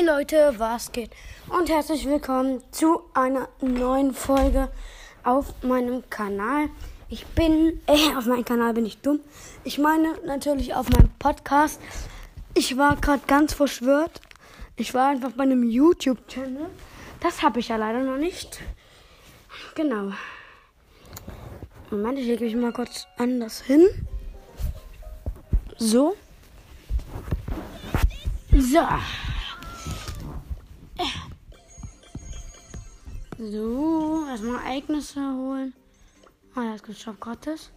Hey Leute, was geht? Und herzlich willkommen zu einer neuen Folge auf meinem Kanal. Ich bin, äh, auf meinem Kanal bin ich dumm. Ich meine natürlich auf meinem Podcast. Ich war gerade ganz verschwört. Ich war einfach bei einem YouTube-Channel. Das habe ich ja leider noch nicht. Genau. Moment, ich lege mich mal kurz anders hin. So. So. So, erstmal Ereignisse holen. Ah, ja, es gibt Shop gratis.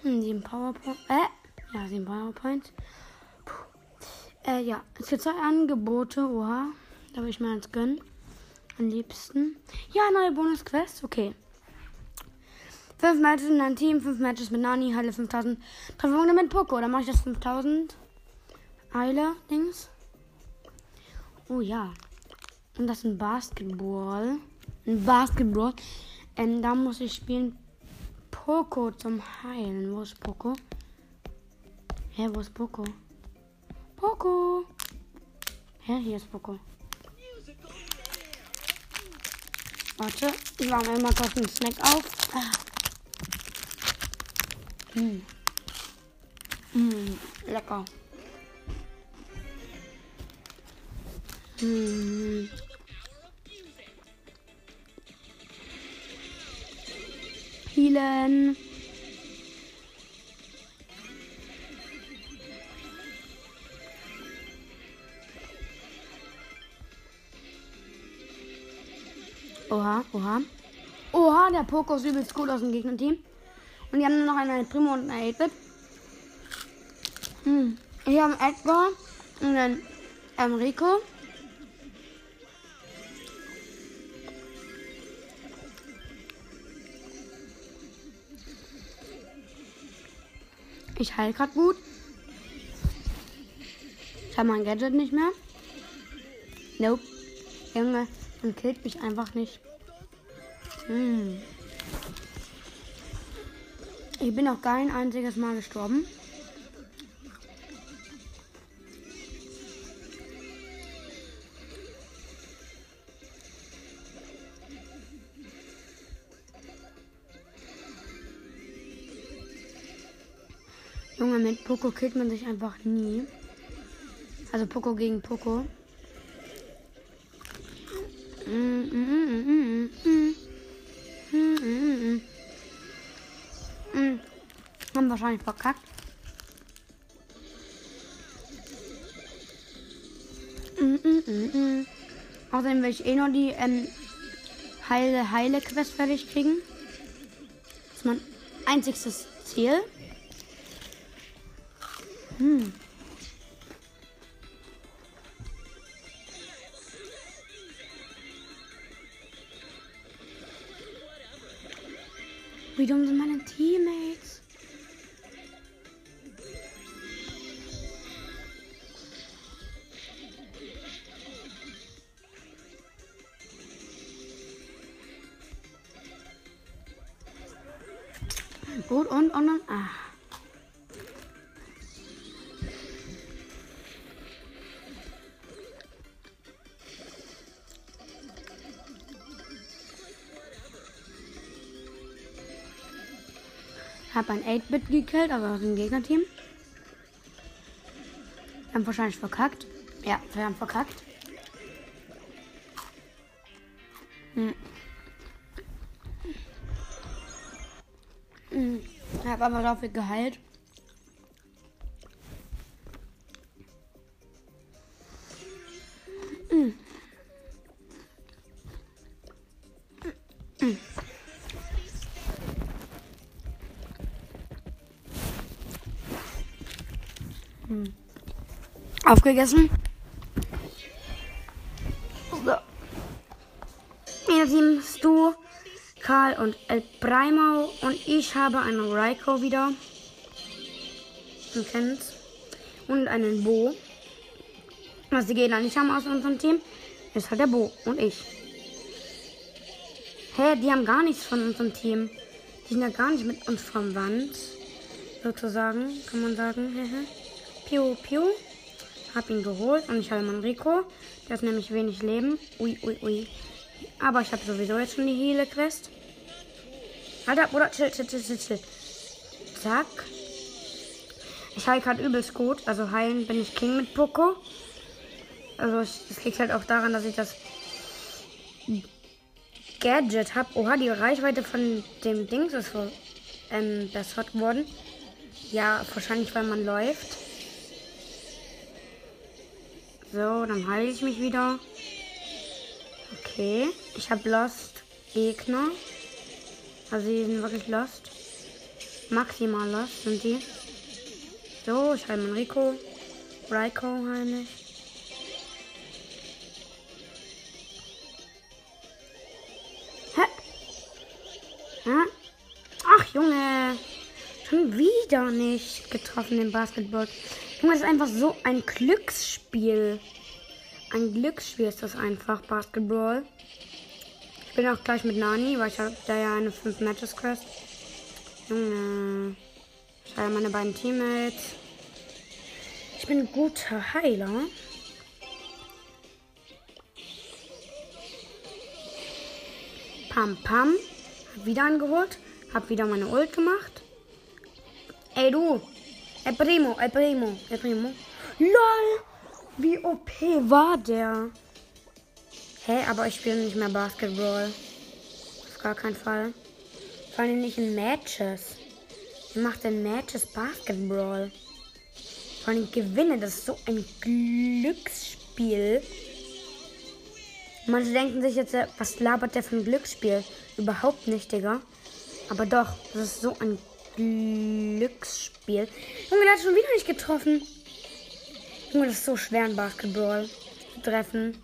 Hm, sieben PowerPoint. Äh, ja, sieben PowerPoints. Puh. Äh, ja, es gibt zwei Angebote. Oha, da will ich mir eins gönnen. Am liebsten. Ja, neue Bonus-Quest. Okay. Fünf Matches in einem Team, fünf Matches mit Nani, Heile 5000. Trefferpunkte mit Poco. Dann mache ich das 5000. Eile, Dings. Oh ja. Und das ist ein Basketball. Ein Basketball. Ähm, da muss ich spielen Poco zum Heilen. Wo ist Poco? Hä, wo ist Poco? Poco! Hä, hier ist Poco. Warte, ich war mir mal kurz einen Snack auf. Ah. Mm. Mm, lecker. Mm. Healen. Oha, oha. Oha, der Poco ist übelst gut aus dem Gegnerteam. Und die haben nur noch eine Primo und eine 8-Bit. Hm. Hier haben Edgar und dann ähm, Ich heile gerade gut. Ich habe mein Gadget nicht mehr. Nope. Junge, man killt mich einfach nicht. Hm. Ich bin auch kein einziges Mal gestorben. Junge, mit Poco killt man sich einfach nie. Also Poco gegen Poco. Haben wahrscheinlich verkackt. Außerdem will ich eh noch die ähm, Heile, Heile Quest fertig kriegen. Das ist mein einziges Ziel. Hm. Wie dumm sind Hab ein 8-Bit gekillt, aber aus dem Gegnerteam. Wir haben wahrscheinlich verkackt. Ja, wir haben verkackt. Hm. Hm. Ich habe aber dafür geheilt. Aufgegessen. So. Ihr Team Stu, Karl und El Primo und ich habe einen Raiko wieder. Ihr kennt's. Und einen Bo. Was die Gegner nicht haben aus unserem Team, ist halt der Bo und ich. Hä, die haben gar nichts von unserem Team. Die sind ja gar nicht mit uns verwandt. Sozusagen, kann man sagen. Piu, piu. Hab ihn geholt und ich habe meinen Rico. Der hat nämlich wenig Leben. Ui, ui, ui. Aber ich habe sowieso jetzt schon die Heale-Quest. Alter, Bruder, chill, chill, chill, chill, chill. Zack. Ich heile gerade übelst gut. Also heilen bin ich King mit Poco. Also es liegt halt auch daran, dass ich das Gadget habe. Oha, die Reichweite von dem Dings ist ähm, besser geworden. Ja, wahrscheinlich, weil man läuft. So, dann heile ich mich wieder. Okay. Ich habe Lost Gegner. Also die sind wirklich Lost. Maximal Lost sind die. So, ich heile meinen Rico. Raiko heile ich. Ach, Junge. Schon wieder nicht getroffen im Basketball. Das ist einfach so ein Glücksspiel. Ein Glücksspiel ist das einfach, Basketball. Ich bin auch gleich mit Nani, weil ich habe da ja eine 5 Matches Quest. Junge. Ich habe meine beiden Teammates. Ich bin ein guter Heiler. Pam Pam. Hab wieder angeholt. Hab wieder meine Ult gemacht. Ey du. El Primo, El Primo, El Primo. LOL. Wie OP war der? Hä, aber ich spiele nicht mehr Basketball. Auf gar keinen Fall. Vor allem nicht in Matches. Wer macht denn Matches Basketball? Vor allem gewinne, das ist so ein Glücksspiel. Manche denken sich jetzt, äh, was labert der für ein Glücksspiel? Überhaupt nicht, Digga. Aber doch, das ist so ein Glücksspiel. Junge, der hat schon wieder nicht getroffen. Junge, das ist so schwer in Basketball zu treffen.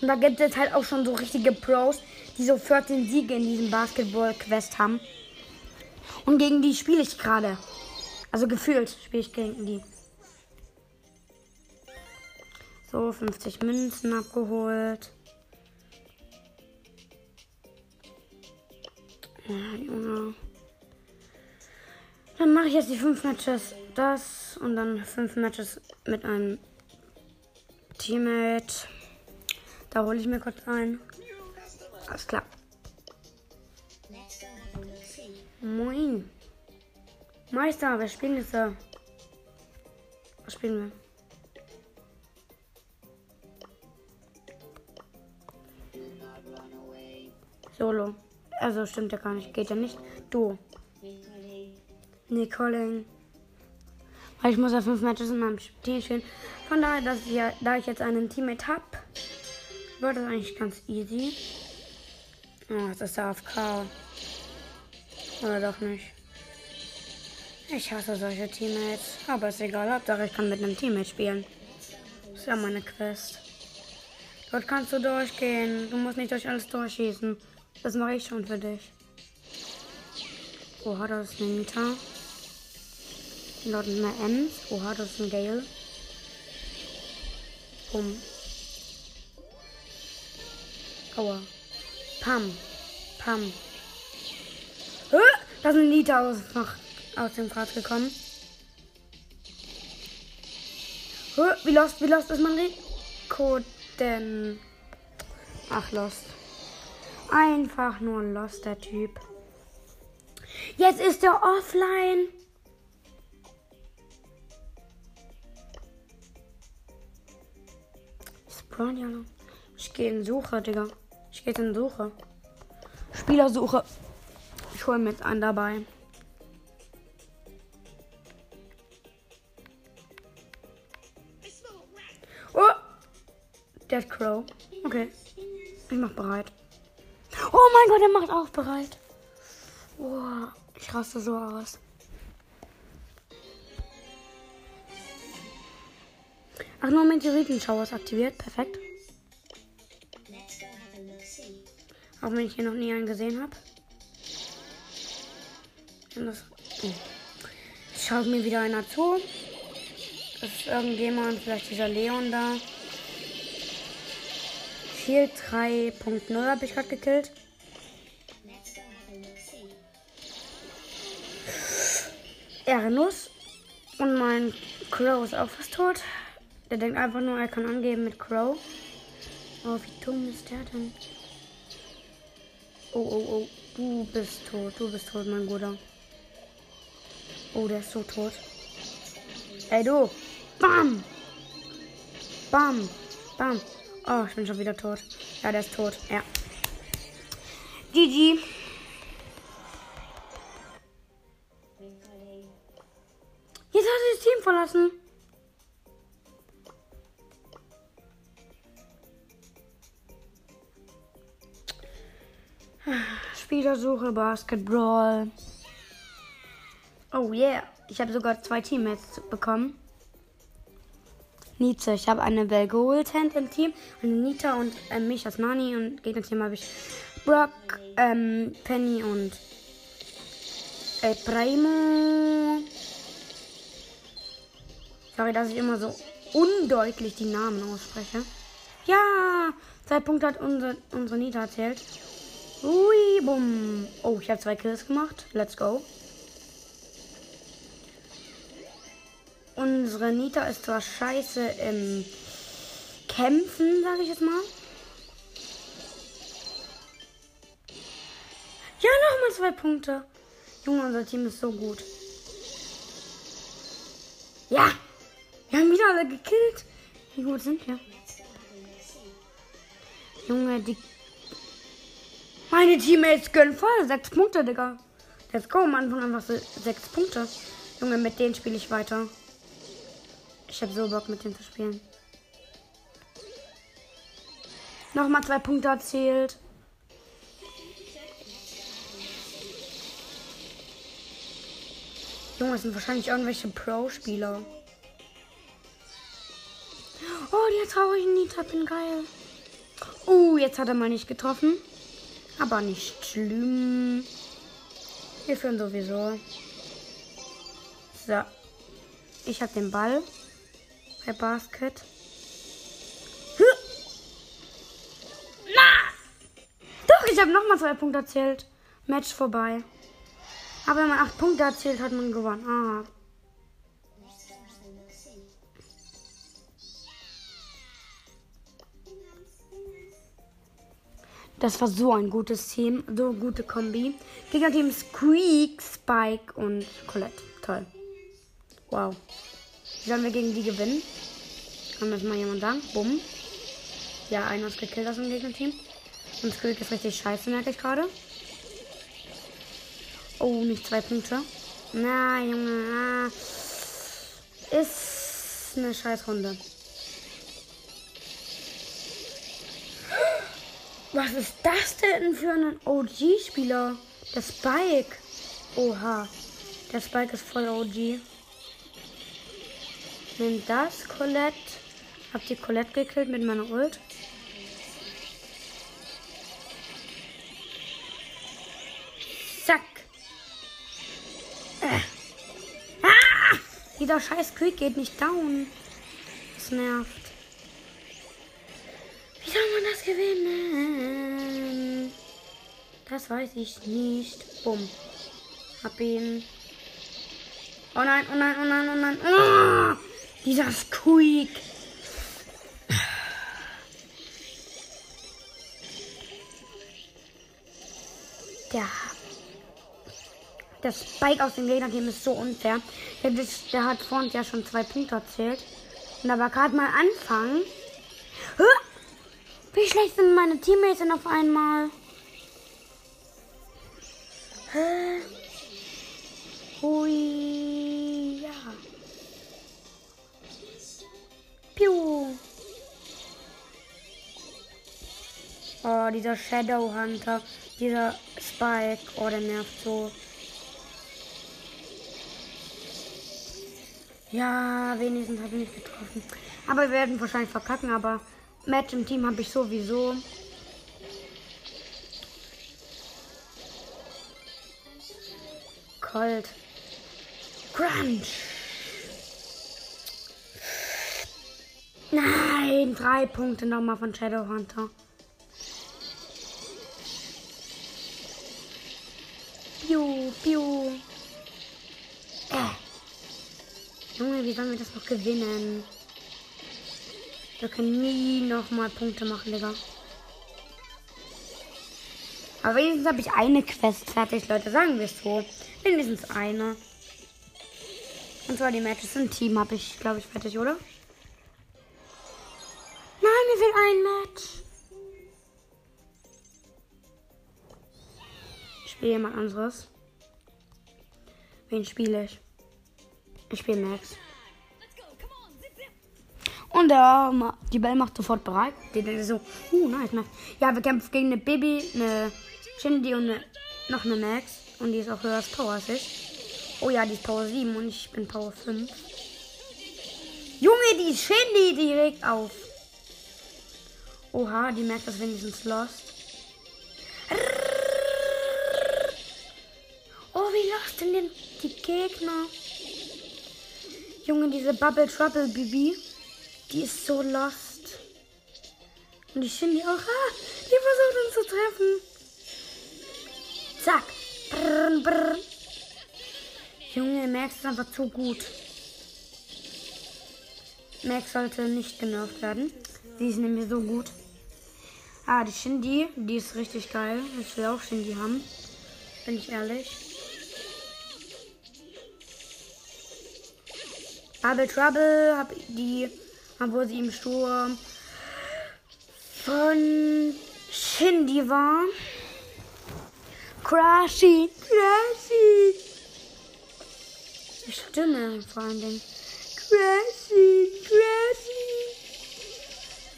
Und da gibt es halt auch schon so richtige Pros, die so 14 Siege in diesem Basketball-Quest haben. Und gegen die spiele ich gerade. Also gefühlt spiele ich gegen die. So, 50 Münzen abgeholt. Ja, Junge. Dann mache ich jetzt die 5 Matches das und dann 5 Matches mit einem Teammate. Da hole ich mir kurz ein. Alles klar. Moin. Meister, wer spielt jetzt da? Was spielen wir? Solo. Also stimmt ja gar nicht. Geht ja nicht. Du. Nicole. Weil ich muss ja fünf Matches in meinem Team spielen. Von daher, dass ich ja, da ich jetzt einen Teammate habe, wird das eigentlich ganz easy. Oh, das ist der AFK. Oder doch nicht. Ich hasse solche Teammates. Aber ist egal, Hauptsache ich kann mit einem Teammate spielen. Das ist ja meine Quest. Dort kannst du durchgehen. Du musst nicht durch alles durchschießen. Das mache ich schon für dich. Oha, das ist ein Nita. Dort eine Ems. Oha, das ist ein Gale. Bumm. Aua. Pam. Pam. Äh, da ist ein Nita aus, aus dem Pfad gekommen. Wie lost, wie lost ist man Rico denn? Ach, lost. Einfach nur lost, der Typ. Jetzt ist er offline. Noch. Ich gehe in Suche, Digga. Ich gehe in Suche. Spielersuche. Ich hole mir jetzt einen dabei. Oh! Der Crow. Okay. Ich mach bereit. Oh mein Gott, er macht auch bereit. Oh, ich raste so aus. Ach, nur Meteoritenschauer ist aktiviert. Perfekt. Auch wenn ich hier noch nie einen gesehen habe. Jetzt schaut mir wieder einer zu. Das ist irgendjemand, vielleicht dieser Leon da. Shield 3.0 habe ich gerade gekillt. Ehrenlos. Und mein Crow ist auch fast tot. Der denkt einfach nur, er kann angeben mit Crow. Oh, wie dumm ist der denn? Oh, oh, oh. Du bist tot. Du bist tot, mein Bruder. Oh, der ist so tot. Ey, du. Bam. Bam. Bam. Oh, ich bin schon wieder tot. Ja, der ist tot. Ja. GG. Jetzt hat er das Team verlassen. Spielersuche, Basketball. Oh yeah. Ich habe sogar zwei Teammates bekommen. Nietzsche. Ich habe eine Bell Goldhand im Team. Eine Nita und äh, mich als Nani. Und Gegnerteam habe ich Brock, ähm, Penny und äh, Primo. Sorry, dass ich immer so undeutlich die Namen ausspreche. Ja, zwei Punkte hat unsere, unsere Nita erzählt. Ui, bumm. Oh, ich habe zwei Kills gemacht. Let's go. Unsere Nita ist zwar scheiße im Kämpfen, sage ich jetzt mal. Ja, nochmal zwei Punkte. Junge, unser Team ist so gut. Ja, wir haben wieder alle gekillt. Wie gut sind wir? Junge, die meine Teammates gönnen voll. Sechs Punkte, Digga. Let's go. Am Anfang einfach so sechs Punkte. Junge, mit denen spiele ich weiter. Ich habe so Bock, mit denen zu spielen. Nochmal zwei Punkte erzählt. Junge, das sind wahrscheinlich irgendwelche Pro-Spieler. Oh, die traurigen Nita, bin geil. Oh, jetzt hat er mal nicht getroffen. Aber nicht schlimm. Wir führen sowieso. So. Ich habe den Ball. Bei Basket. Na! Doch, ich habe nochmal zwei Punkte erzählt. Match vorbei. Aber wenn man acht Punkte erzählt, hat man gewonnen. Ah. Das war so ein gutes Team, so gute Kombi. Gegnerteam Squeak, Spike und Colette. Toll. Wow. Wie sollen wir gegen die gewinnen? Kann das mal jemand sagen? Bumm. Ja, einer ist gekillt aus dem Gegnerteam. Und Squeak ist richtig scheiße, merke ich gerade. Oh, nicht zwei Punkte. Na, Junge. Ah. Ist eine scheiß Runde. Was ist das denn für ein OG-Spieler? Der Spike. Oha. Der Spike ist voll OG. Nimm das, Colette. Habt ihr Colette gekillt mit meiner Ult? Zack. Äh. Ah! Dieser scheiß Quick geht nicht down. Das nervt. Wie soll man das gewinnen? Das weiß ich nicht. Bumm. Hab ihn. Oh nein, oh nein, oh nein, oh nein. Oh, dieser Squeak. Der, der Spike aus dem Gegner-Team ist so unfair. Der, der hat vorhin ja schon zwei Punkte erzählt. Und aber gerade mal anfangen. Wie schlecht sind meine Teammates denn auf einmal? Hä? Ja. Piu. Oh, dieser Shadow Hunter, dieser Spike, oh, der nervt so. Ja, wenigstens habe ich nicht getroffen. Aber wir werden wahrscheinlich verkacken, aber Match im Team habe ich sowieso. Cold. Crunch. Nein, drei Punkte nochmal von Shadowhunter. Piu, piu. Äh. Junge, wie sollen wir das noch gewinnen? Wir können nie nochmal Punkte machen, Digga. Aber wenigstens habe ich eine Quest fertig, Leute. Sagen wir es so. Wenigstens eine. Und zwar die Matches im Team habe ich, glaube ich, fertig, oder? Nein, mir fehlt ein Match. Ich spiele jemand anderes. Wen spiele ich? Ich spiele Max. Und der, die Bell macht sofort bereit. Die denkt so, uh, nice, Max. Ja, wir kämpfen gegen eine Baby, eine Shindy und noch eine Max. Und die ist auch höher als Power als ich. Oh ja, die ist Power 7 und ich bin Power 5. Junge, die Shindy, die regt auf. Oha, die merkt das wenigstens lost. Oh, wie lost sind denn die Gegner? Junge, diese Bubble Trouble Bibi. Die ist so lost. Und die Shindy auch. Ah, die versucht uns zu treffen. Zack. Brr, brr. Junge, Max ist einfach zu gut. Max sollte nicht genervt werden. Sie ist nämlich so gut. Ah, die Shindy, die ist richtig geil. Ich will auch Shindy haben. Bin ich ehrlich. Bubble Trouble, hab die obwohl sie im Sturm von Shindy war. Crashy, Crashy. Die Stimme vor allen Dingen. Crashy, Crashy.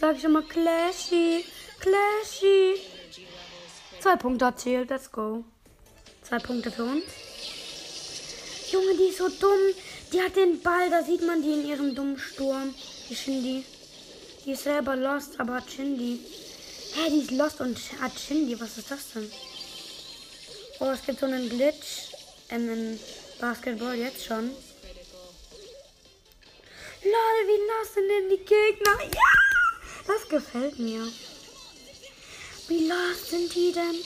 Sag ich immer Clashy, Clashy. Zwei Punkte erzählt, let's go. Zwei Punkte für uns. Junge, die ist so dumm. Die hat den Ball, da sieht man die in ihrem dummen Sturm. Die Shindy. Die ist selber lost, aber hat Shindy. Hä, die ist lost und hat Shindy. Was ist das denn? Oh, es gibt so einen Glitch in Basketball jetzt schon. Lol, wie lost sind denn die Gegner? Ja! Das gefällt mir. Wie lost sind die denn?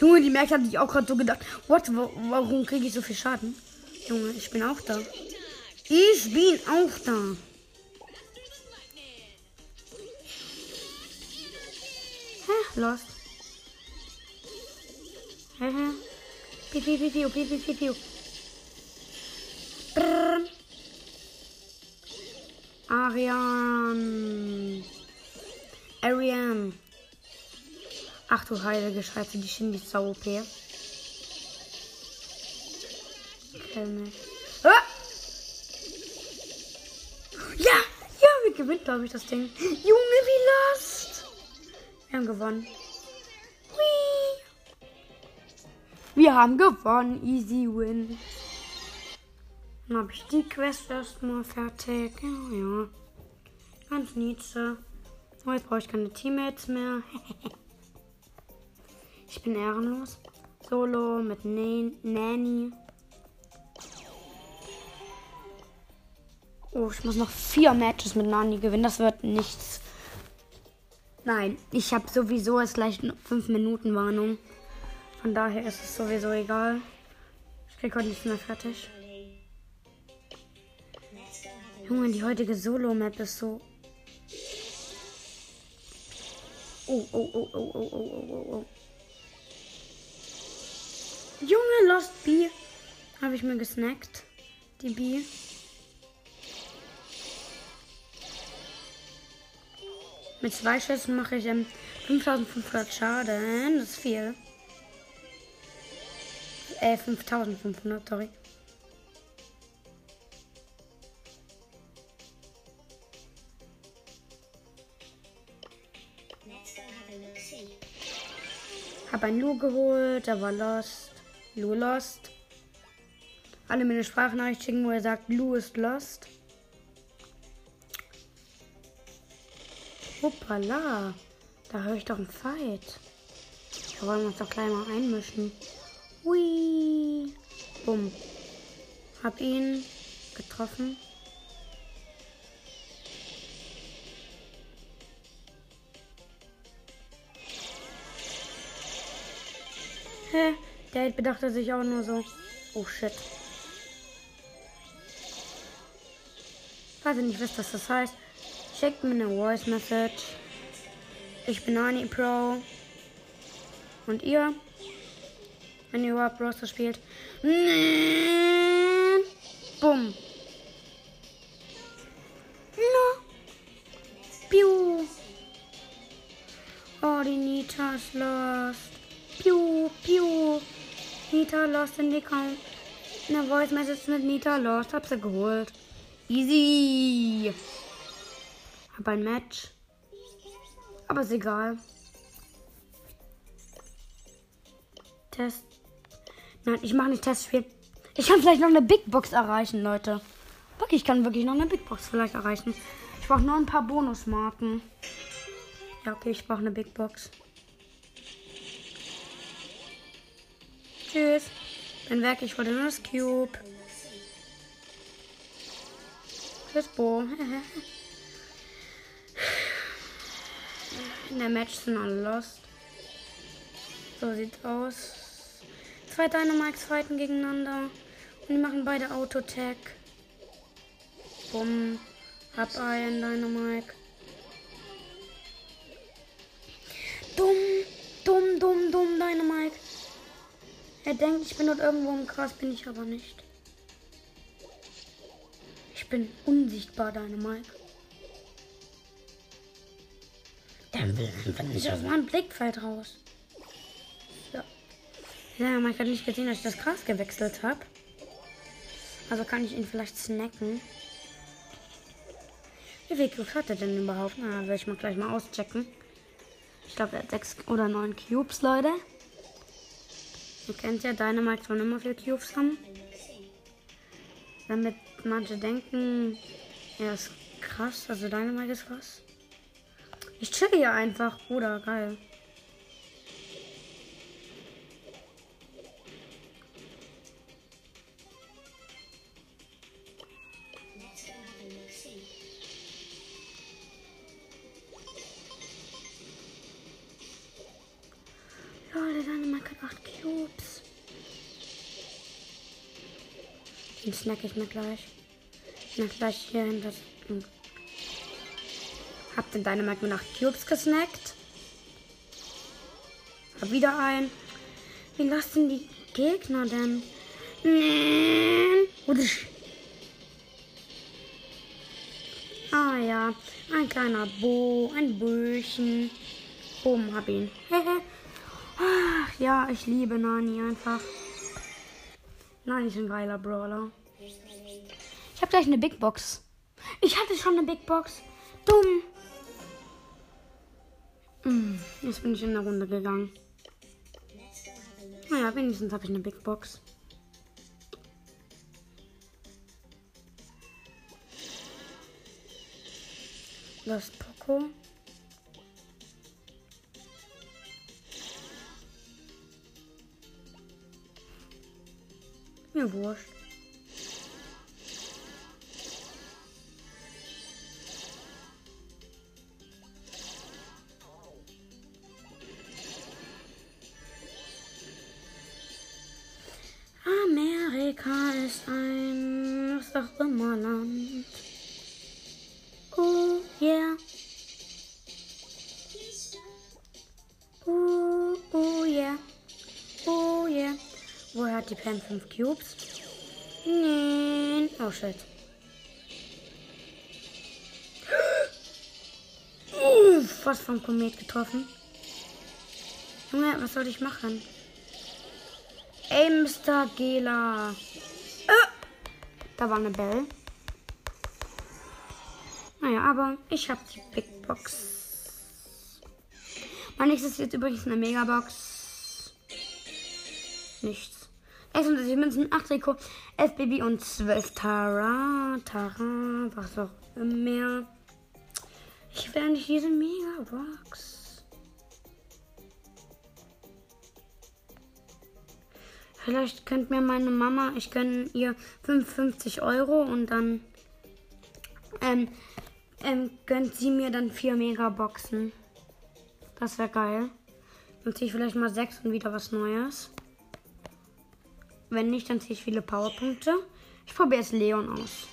Junge, die merkt, hat sich auch gerade so gedacht, what, warum kriege ich so viel Schaden? Junge, ich bin auch da. Ich bin auch da. Hä? Lost. Hä? Piu, piu, piu, piu, piu, piu, piu. Arian. Arian. Ach du heilige Scheiße, die Shindy ist sau OP. Kill mich. Ah! Ja, ja, wir gewinnen, glaube ich, das Ding. Junge, wie lost. Wir haben gewonnen. Wir haben gewonnen. Easy win. Dann habe ich die Quest erstmal fertig. Ja, ja. Ganz niedlich. Oh, jetzt brauche ich keine Teammates mehr. ich bin ehrenlos. Solo mit Nan Nanny. Oh, ich muss noch vier Matches mit Nani gewinnen. Das wird nichts. Nein, ich habe sowieso erst gleich 5 Minuten Warnung. Von daher ist es sowieso egal. Ich krieg heute nicht mehr fertig. Junge, die heutige Solo-Map ist so. Oh, oh, oh, oh, oh, oh, oh, oh. oh, oh. Junge, Lost Bee. Habe ich mir gesnackt. Die Bee. Mit zwei Schüssen mache ich ähm, 5500 Schaden. Das ist viel. Äh, 5500, sorry. Hab ein Lu geholt, war lost. Lu lost. Alle mir eine Sprachnachricht schicken, wo er sagt, Lu ist lost. Hoppala. Da höre ich doch einen Fight. Da wollen wir uns doch gleich mal einmischen. Hui. Bumm. Hab ihn getroffen. Hä? Der bedachte sich auch nur so. Oh shit. Weiß ich nicht, was das heißt. Schickt mir eine Voice Message. Ich bin Nani Pro. Und ihr? Wenn ihr überhaupt Roster spielt. Bumm. No. Piu. Oh, die Nita ist lost. Piu, piu. Nita lost in die Count. Eine Voice Message mit Nita lost. Hab sie geholt. Easy. Hab ein Match. Aber ist egal. Test. Nein, ich mache nicht Testspiel. Ich kann vielleicht noch eine Big Box erreichen, Leute. Wirklich, ich kann wirklich noch eine Big Box vielleicht erreichen. Ich brauche nur ein paar Bonusmarken. Ja, okay, ich brauche eine Big Box. Tschüss. Bin weg, ich wollte nur das Cube. Tschüss, Bo. In der Match sind alle lost. So sieht's aus. Zwei Dynamics fighten gegeneinander. Und die machen beide Autotech. Bumm. Hab einen Dynamike. Dumm, dumm, dumm, dumm, Dynamike. Er denkt, ich bin dort irgendwo im Gras, bin ich aber nicht. Ich bin unsichtbar, Dynamike. Der will einfach nicht aus meinem Blickfeld raus. Ja. Man hat nicht gesehen, dass ich das Gras gewechselt habe. Also kann ich ihn vielleicht snacken. Wie viel Cubes hat er denn überhaupt? Na, will ich mal gleich mal auschecken. Ich glaube, er hat sechs oder neun Cubes, Leute. Ihr kennt ja Dynamite schon immer viele Cubes haben. Damit manche denken, er ist krass, also Dynamite ist krass. Ich chill hier einfach, Bruder, geil. Snack ich mir gleich. Ich mach gleich hier hinter. Hab den Dynamite mit 8 Cubes gesnackt. Hab wieder ein. Wie lassen die Gegner denn? Ah ja, ein kleiner Bo, ein Böchen. Boom, hab ihn. Ach, ja, ich liebe Nani einfach. Nani ist ein geiler Brawler. Ich habe gleich eine Big Box. Ich hatte schon eine Big Box. Dumm. Hm, jetzt bin ich in der Runde gegangen. Naja, wenigstens habe ich eine Big Box. Ist Poco. Mir wurscht. Ist ein was auch immer Land. Oh yeah. Oh, oh yeah. Oh yeah. Woher hat die Pen 5 Cubes? Nein. Oh shit. Uff, was vom Komet getroffen. Junge, was soll ich machen? Ey, Mr. Gela. Da war eine Bell. Naja, aber ich habe die Big Box. Mein nächstes ist jetzt übrigens eine Megabox. Nichts. 36 Münzen, 8 Rico, 11 Baby und 12 Tara. Tara, was auch immer. Ich will nicht diese Megabox. Vielleicht könnte mir meine Mama, ich gönne ihr 55 Euro und dann ähm, ähm, gönnt sie mir dann vier Megaboxen. Das wäre geil. Dann ziehe ich vielleicht mal sechs und wieder was Neues. Wenn nicht, dann ziehe ich viele Powerpunkte. Ich probiere jetzt Leon aus.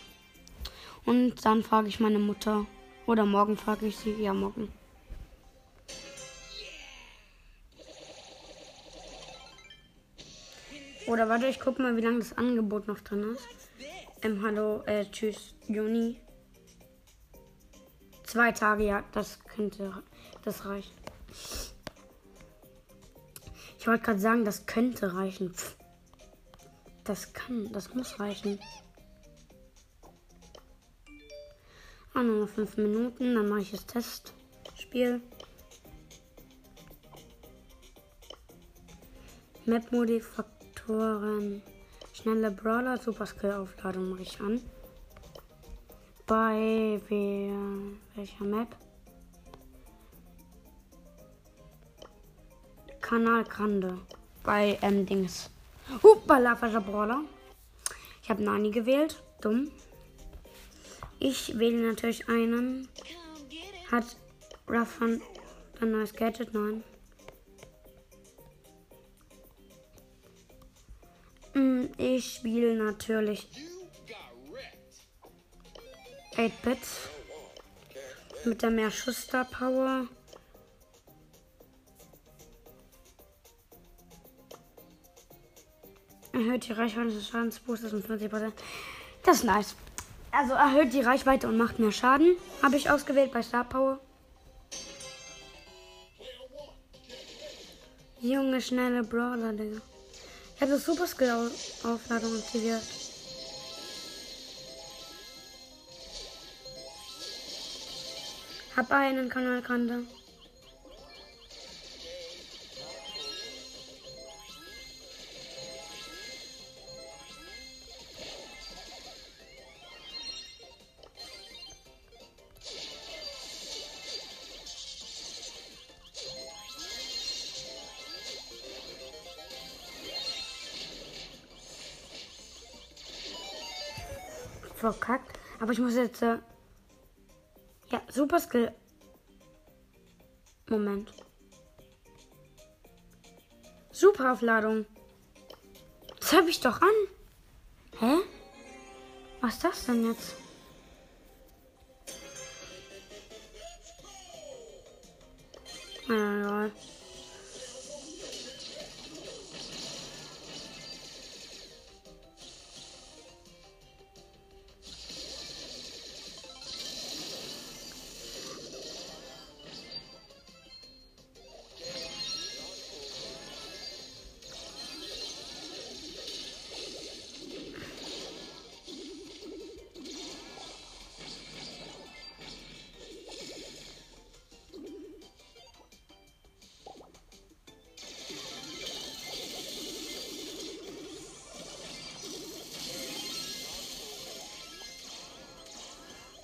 Und dann frage ich meine Mutter, Oder morgen frage ich sie. Ja, morgen. Oder warte, ich guck mal, wie lange das Angebot noch drin ist. Ähm, hallo, äh, tschüss, Juni. Zwei Tage, ja, das könnte, das reicht. Ich wollte gerade sagen, das könnte reichen. Das kann, das muss reichen. Ah, nur noch fünf Minuten, dann mache ich das Testspiel. Map-Modifaktoren. Schnelle Brawler, Super Skill-Aufladung mache ich an. Bei welcher Map? Kanal Grande. Bei ähm, Dings. Hoppala, falscher Brawler. Ich habe Nani gewählt. Dumm. Ich wähle natürlich einen. Hat Ruffan ein neues Gadget? Nein. Ich spiele natürlich 8-Bit. Mit der mehr Schuster Power. Erhöht die Reichweite des Schadensboosters um 50%. Das ist nice. Also erhöht die Reichweite und macht mehr Schaden. Habe ich ausgewählt bei Star Power. Junge, schnelle Brawler, Digga. Ich habe das Super Skill Au- Aufladung aktiviert. Hab einen Kanalkante. Verkackt. Aber ich muss jetzt. Äh ja, Super Skill. Moment. Super Aufladung. Das habe ich doch an. Hä? Was ist das denn jetzt? Na, egal.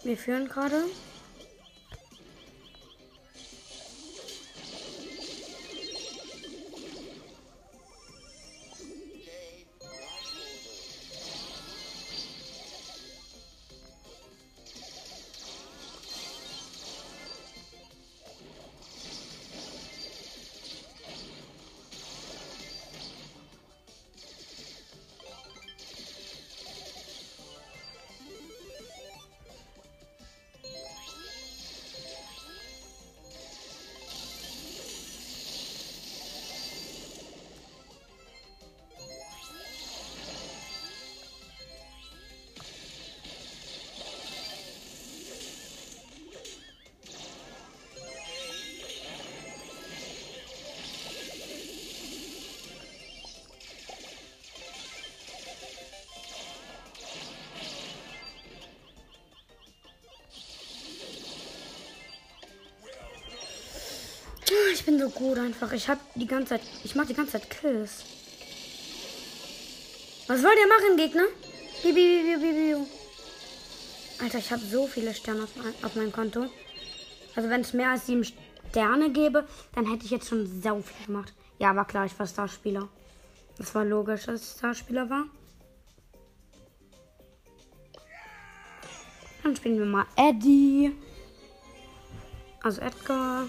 Wir führen gerade. Ich bin so gut einfach. Ich hab die ganze Zeit. Ich mach die ganze Zeit Kills. Was wollt ihr machen, Gegner? Biu, biu, biu. Alter, ich habe so viele Sterne auf, auf meinem Konto. Also wenn es mehr als sieben Sterne gäbe, dann hätte ich jetzt schon sau viel gemacht. Ja, war klar, ich war Starspieler. Das war logisch, dass ich Starspieler war. Dann spielen wir mal Eddie. Also Edgar.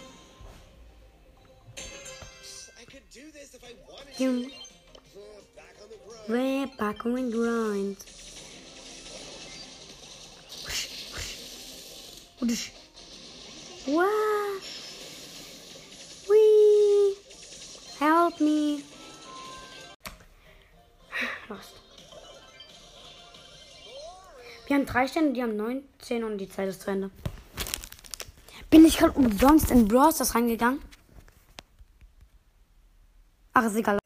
Grind. way back on the grind. What? Wee. Help me. Lost. Wir haben drei Sterne, die haben 19 und die Zeit ist zu Ende. Bin ich gerade umsonst in Brawl Stars reingegangen? Ach, ist egal.